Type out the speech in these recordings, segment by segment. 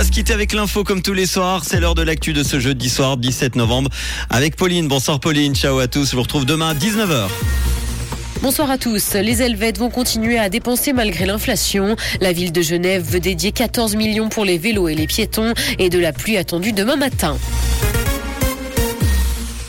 va se quitter avec l'info comme tous les soirs. C'est l'heure de l'actu de ce jeudi soir, 17 novembre, avec Pauline. Bonsoir Pauline, ciao à tous. Je vous retrouve demain à 19h. Bonsoir à tous. Les Helvètes vont continuer à dépenser malgré l'inflation. La ville de Genève veut dédier 14 millions pour les vélos et les piétons et de la pluie attendue demain matin.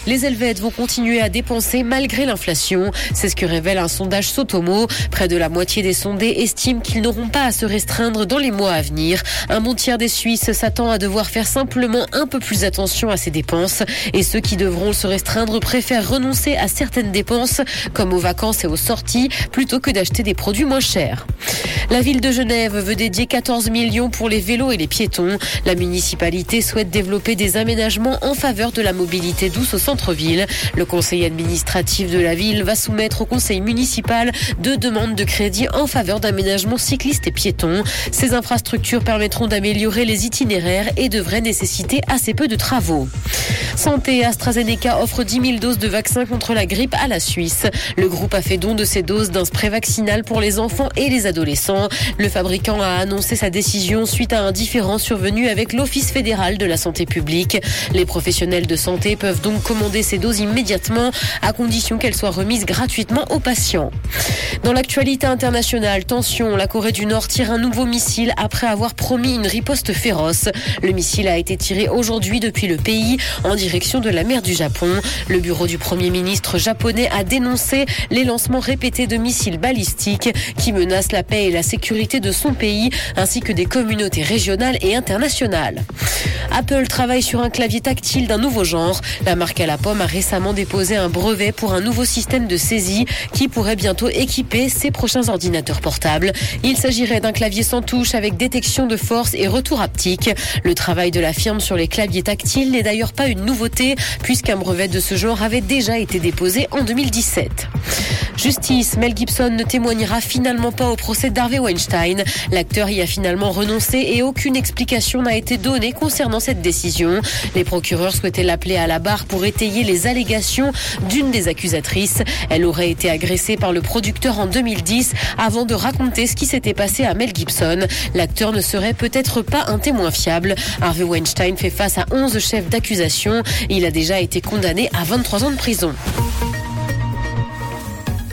Les Helvètes vont continuer à dépenser malgré l'inflation. C'est ce que révèle un sondage Sotomo. Près de la moitié des sondés estiment qu'ils n'auront pas à se restreindre dans les mois à venir. Un bon des Suisses s'attend à devoir faire simplement un peu plus attention à ses dépenses. Et ceux qui devront se restreindre préfèrent renoncer à certaines dépenses, comme aux vacances et aux sorties, plutôt que d'acheter des produits moins chers. La ville de Genève veut dédier 14 millions pour les vélos et les piétons. La municipalité souhaite développer des aménagements en faveur de la mobilité douce au centre-ville. Le conseil administratif de la ville va soumettre au conseil municipal deux demandes de crédit en faveur d'aménagements cyclistes et piétons. Ces infrastructures permettront d'améliorer les itinéraires et devraient nécessiter assez peu de travaux. Santé, AstraZeneca offre 10 000 doses de vaccins contre la grippe à la Suisse. Le groupe a fait don de ces doses d'un spray vaccinal pour les enfants et les adolescents. Le fabricant a annoncé sa décision suite à un différend survenu avec l'Office fédéral de la santé publique. Les professionnels de santé peuvent donc ces doses immédiatement à condition qu'elles soient remises gratuitement aux patients. Dans l'actualité internationale, tension, la Corée du Nord tire un nouveau missile après avoir promis une riposte féroce. Le missile a été tiré aujourd'hui depuis le pays en direction de la mer du Japon. Le bureau du Premier ministre japonais a dénoncé les lancements répétés de missiles balistiques qui menacent la paix et la sécurité de son pays ainsi que des communautés régionales et internationales. Apple travaille sur un clavier tactile d'un nouveau genre. La marque à la pomme a récemment déposé un brevet pour un nouveau système de saisie qui pourrait bientôt équiper ses prochains ordinateurs portables. Il s'agirait d'un clavier sans touche avec détection de force et retour haptique. Le travail de la firme sur les claviers tactiles n'est d'ailleurs pas une nouveauté puisqu'un brevet de ce genre avait déjà été déposé en 2017. Justice, Mel Gibson ne témoignera finalement pas au procès d'Harvey Weinstein. L'acteur y a finalement renoncé et aucune explication n'a été donnée concernant cette décision. Les procureurs souhaitaient l'appeler à la barre pour étayer les allégations d'une des accusatrices. Elle aurait été agressée par le producteur en 2010 avant de raconter ce qui s'était passé à Mel Gibson. L'acteur ne serait peut-être pas un témoin fiable. Harvey Weinstein fait face à 11 chefs d'accusation. Il a déjà été condamné à 23 ans de prison.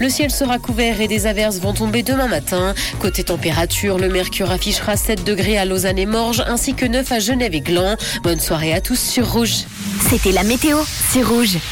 Le ciel sera couvert et des averses vont tomber demain matin. Côté température, le mercure affichera 7 degrés à Lausanne et Morges ainsi que 9 à Genève et Gland. Bonne soirée à tous sur Rouge. C'était la météo, c'est Rouge.